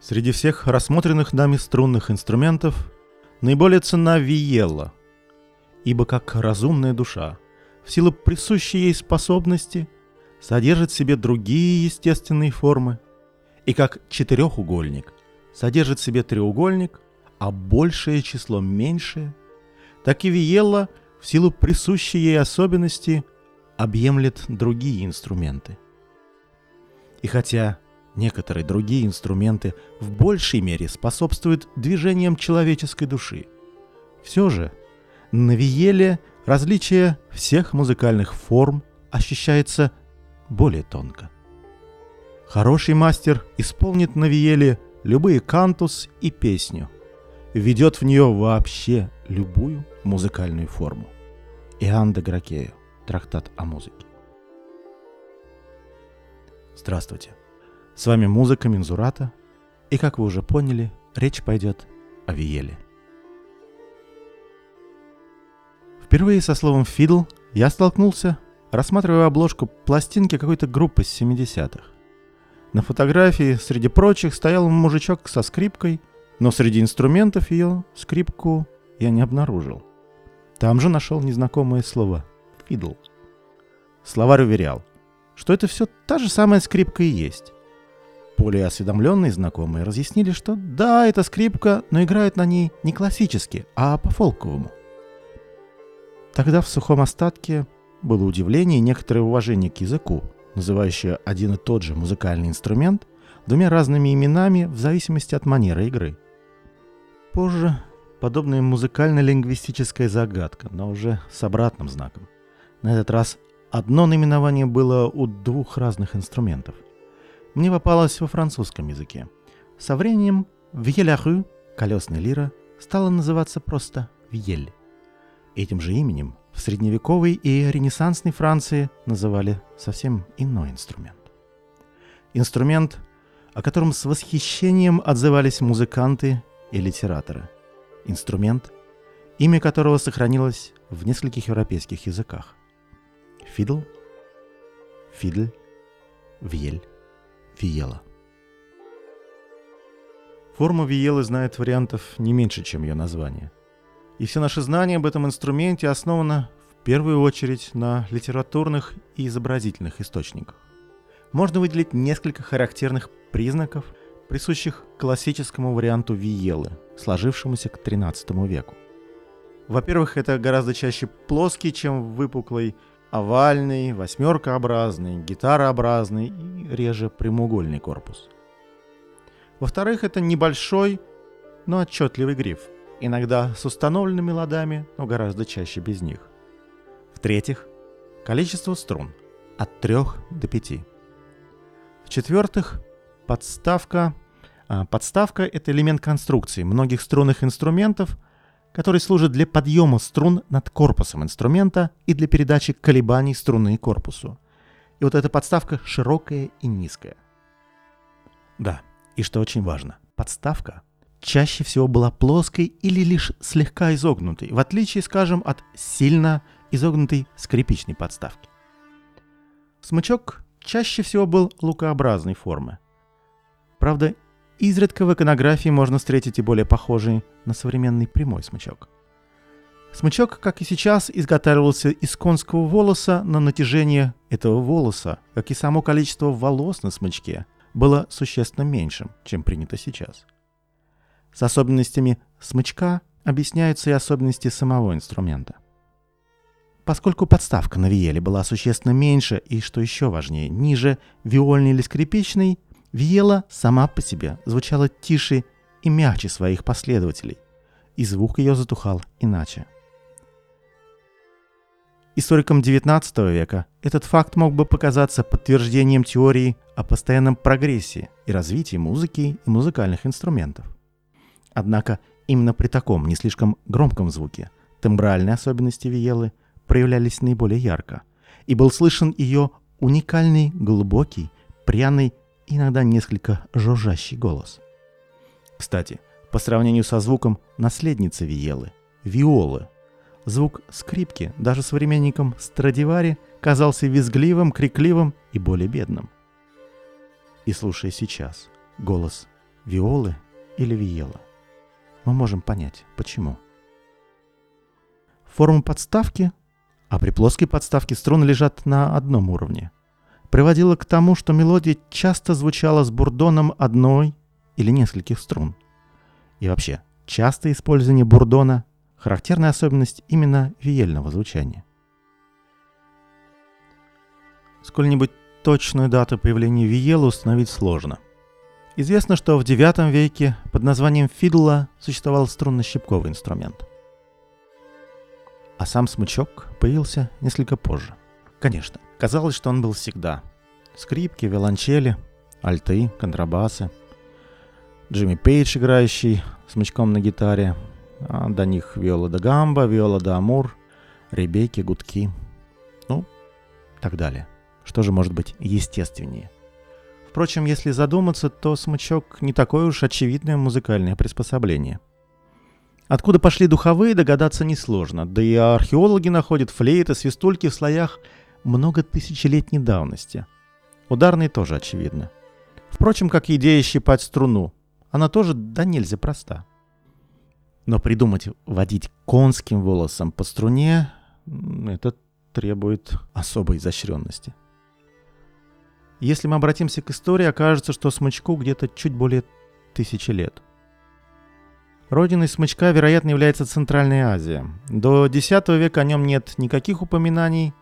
Среди всех рассмотренных нами струнных инструментов наиболее ценна виелла, ибо как разумная душа, в силу присущей ей способности, содержит в себе другие естественные формы, и как четырехугольник содержит в себе треугольник, а большее число меньшее, так и виелла в силу присущей ей особенности объемлет другие инструменты. И хотя Некоторые другие инструменты в большей мере способствуют движениям человеческой души. Все же на виеле различие всех музыкальных форм ощущается более тонко. Хороший мастер исполнит на виеле любые кантус и песню, введет в нее вообще любую музыкальную форму. Иоанн де Гракею, трактат о музыке. Здравствуйте. С вами музыка Мензурата, и, как вы уже поняли, речь пойдет о Виеле. Впервые со словом «фидл» я столкнулся, рассматривая обложку пластинки какой-то группы с 70-х. На фотографии среди прочих стоял мужичок со скрипкой, но среди инструментов ее скрипку я не обнаружил. Там же нашел незнакомое слово «фидл». Словарь уверял, что это все та же самая скрипка и есть. Более осведомленные знакомые разъяснили, что да, это скрипка, но играет на ней не классически, а по-фолковому. Тогда в сухом остатке было удивление и некоторое уважение к языку, называющее один и тот же музыкальный инструмент двумя разными именами в зависимости от манеры игры. Позже подобная музыкально-лингвистическая загадка, но уже с обратным знаком. На этот раз одно наименование было у двух разных инструментов – мне попалось во французском языке. Со временем «Вьеляру» — колесная лира — стала называться просто «Вьель». Этим же именем в средневековой и ренессансной Франции называли совсем иной инструмент. Инструмент, о котором с восхищением отзывались музыканты и литераторы. Инструмент, имя которого сохранилось в нескольких европейских языках. Фидл, фидль, вьель. Виела. Форма Виелы знает вариантов не меньше, чем ее название. И все наше знание об этом инструменте основано в первую очередь на литературных и изобразительных источниках. Можно выделить несколько характерных признаков, присущих классическому варианту Виелы, сложившемуся к XIII веку. Во-первых, это гораздо чаще плоский, чем выпуклый овальный, восьмеркообразный, гитарообразный и реже прямоугольный корпус. Во-вторых, это небольшой, но отчетливый гриф, иногда с установленными ладами, но гораздо чаще без них. В-третьих, количество струн от 3 до 5. В-четвертых, подставка. А, подставка – это элемент конструкции многих струнных инструментов – который служит для подъема струн над корпусом инструмента и для передачи колебаний струны корпусу. И вот эта подставка широкая и низкая. Да, и что очень важно, подставка чаще всего была плоской или лишь слегка изогнутой, в отличие, скажем, от сильно изогнутой скрипичной подставки. Смычок чаще всего был лукообразной формы. Правда, Изредка в иконографии можно встретить и более похожий на современный прямой смычок. Смычок, как и сейчас, изготавливался из конского волоса, но натяжение этого волоса, как и само количество волос на смычке, было существенно меньшим, чем принято сейчас. С особенностями смычка объясняются и особенности самого инструмента. Поскольку подставка на виеле была существенно меньше и, что еще важнее, ниже виольной или скрипичной, Виела сама по себе звучала тише и мягче своих последователей, и звук ее затухал иначе. Историкам XIX века этот факт мог бы показаться подтверждением теории о постоянном прогрессе и развитии музыки и музыкальных инструментов. Однако именно при таком не слишком громком звуке тембральные особенности Виелы проявлялись наиболее ярко, и был слышен ее уникальный, глубокий, пряный иногда несколько жужжащий голос. Кстати, по сравнению со звуком наследницы Виелы, виолы, звук скрипки даже современникам Страдивари казался визгливым, крикливым и более бедным. И слушая сейчас голос виолы или виела. Мы можем понять, почему. Форма подставки, а при плоской подставке струны лежат на одном уровне, приводила к тому, что мелодия часто звучала с бурдоном одной или нескольких струн. И вообще, частое использование бурдона – характерная особенность именно виельного звучания. Сколь-нибудь точную дату появления виела установить сложно. Известно, что в IX веке под названием фидла существовал струнно-щипковый инструмент. А сам смычок появился несколько позже. Конечно, казалось, что он был всегда. Скрипки, виолончели, альты, контрабасы. Джимми Пейдж, играющий смычком на гитаре. А до них виола да гамба, виола да амур, ребейки, гудки. Ну, так далее. Что же может быть естественнее? Впрочем, если задуматься, то смычок не такое уж очевидное музыкальное приспособление. Откуда пошли духовые, догадаться несложно, да и археологи находят флейты, свистульки в слоях много тысячелетней давности. Ударные тоже очевидно. Впрочем, как идея щипать струну, она тоже да нельзя проста. Но придумать водить конским волосом по струне, это требует особой изощренности. Если мы обратимся к истории, окажется, что смычку где-то чуть более тысячи лет. Родиной смычка, вероятно, является Центральная Азия. До X века о нем нет никаких упоминаний.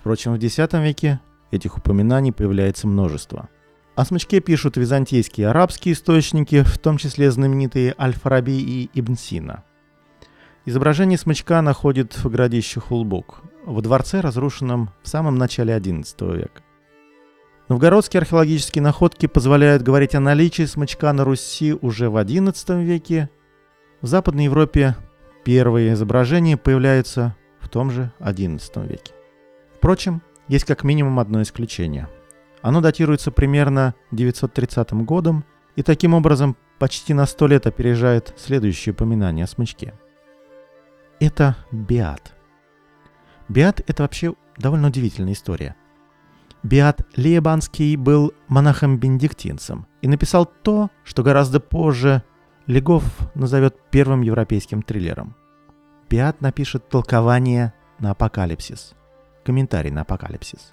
Впрочем, в X веке этих упоминаний появляется множество. О смычке пишут византийские и арабские источники, в том числе знаменитые Аль-Фараби и Ибн Сина. Изображение смычка находит в городище Хулбук, в дворце, разрушенном в самом начале XI века. Новгородские археологические находки позволяют говорить о наличии смычка на Руси уже в XI веке. В Западной Европе первые изображения появляются в том же XI веке. Впрочем, есть как минимум одно исключение. Оно датируется примерно 930 годом и таким образом почти на сто лет опережает следующее упоминание о смычке. Это Биат. Биат – это вообще довольно удивительная история. Биат Лебанский был монахом-бенедиктинцем и написал то, что гораздо позже Легов назовет первым европейским триллером. Биат напишет толкование на апокалипсис, комментарий на апокалипсис.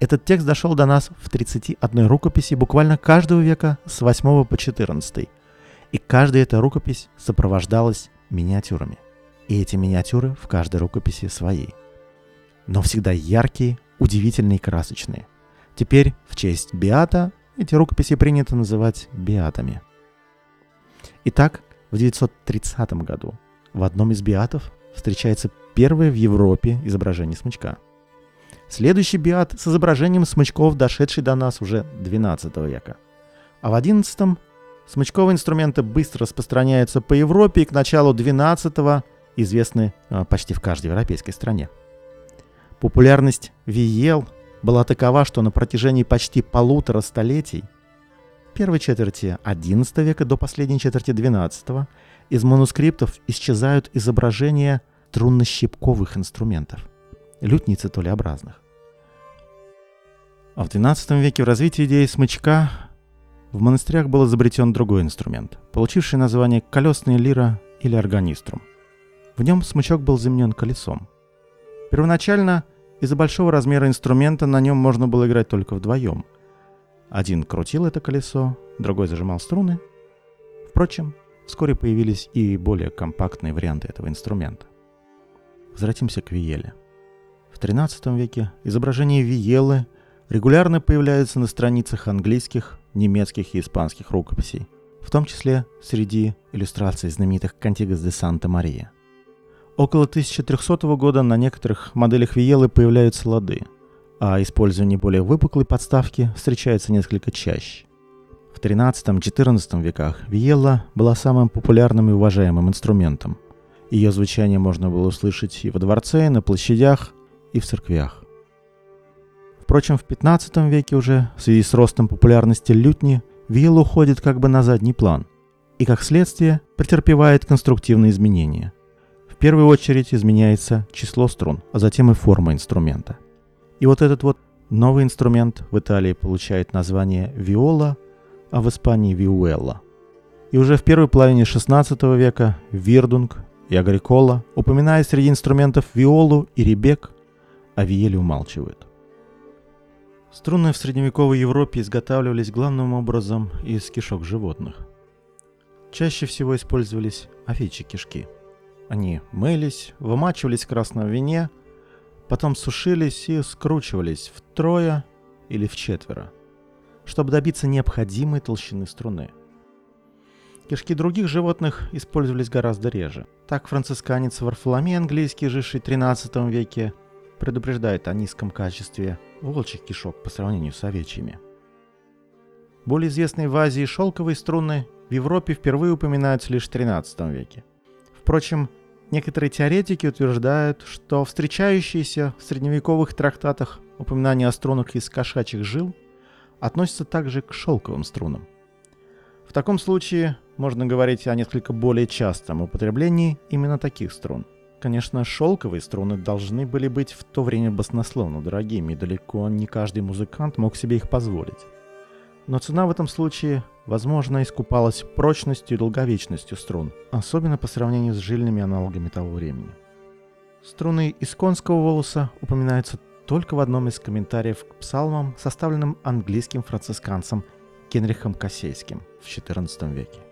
Этот текст дошел до нас в 31 рукописи буквально каждого века с 8 по 14, и каждая эта рукопись сопровождалась миниатюрами. И эти миниатюры в каждой рукописи свои. Но всегда яркие, удивительные и красочные. Теперь в честь Биата эти рукописи принято называть биатами. Итак, в 930 году в одном из биатов встречается первое в Европе изображение смычка. Следующий биат с изображением смычков, дошедший до нас уже 12 века. А в 11 смычковые инструменты быстро распространяются по Европе и к началу 12 известны а, почти в каждой европейской стране. Популярность Виел была такова, что на протяжении почти полутора столетий, первой четверти XI века до последней четверти XII, из манускриптов исчезают изображения трунно-щипковых инструментов, лютниц и толеобразных. А в XII веке в развитии идеи смычка в монастырях был изобретен другой инструмент, получивший название колесная лира или органиструм. В нем смычок был заменен колесом. Первоначально из-за большого размера инструмента на нем можно было играть только вдвоем. Один крутил это колесо, другой зажимал струны. Впрочем, вскоре появились и более компактные варианты этого инструмента. Возвратимся к виеле. В XIII веке изображения виелы регулярно появляются на страницах английских, немецких и испанских рукописей, в том числе среди иллюстраций знаменитых «Кантигас де Санта-Мария». Около 1300 года на некоторых моделях Виелы появляются лады, а использование более выпуклой подставки встречается несколько чаще. В 13-14 веках Виелла была самым популярным и уважаемым инструментом. Ее звучание можно было услышать и во дворце, и на площадях, и в церквях. Впрочем, в 15 веке уже, в связи с ростом популярности лютни, виелла уходит как бы на задний план и, как следствие, претерпевает конструктивные изменения – первую очередь изменяется число струн, а затем и форма инструмента. И вот этот вот новый инструмент в Италии получает название виола, а в Испании виуэлла. И уже в первой половине XVI века Вирдунг и Агрикола, упоминая среди инструментов виолу и ребек, о виеле умалчивают. Струны в средневековой Европе изготавливались главным образом из кишок животных. Чаще всего использовались овечьи кишки. Они мылись, вымачивались в красном вине, потом сушились и скручивались втрое или в четверо, чтобы добиться необходимой толщины струны. Кишки других животных использовались гораздо реже. Так францисканец Варфоломей английский, живший в XIII веке, предупреждает о низком качестве волчьих кишок по сравнению с овечьими. Более известные в Азии шелковые струны в Европе впервые упоминаются лишь в XIII веке. Впрочем, некоторые теоретики утверждают, что встречающиеся в средневековых трактатах упоминания о струнах из кошачьих жил относятся также к шелковым струнам. В таком случае можно говорить о несколько более частом употреблении именно таких струн. Конечно, шелковые струны должны были быть в то время баснословно дорогими, и далеко не каждый музыкант мог себе их позволить. Но цена в этом случае, возможно, искупалась прочностью и долговечностью струн, особенно по сравнению с жильными аналогами того времени. Струны из конского волоса упоминаются только в одном из комментариев к псалмам, составленном английским францисканцем Генрихом Кассейским в XIV веке.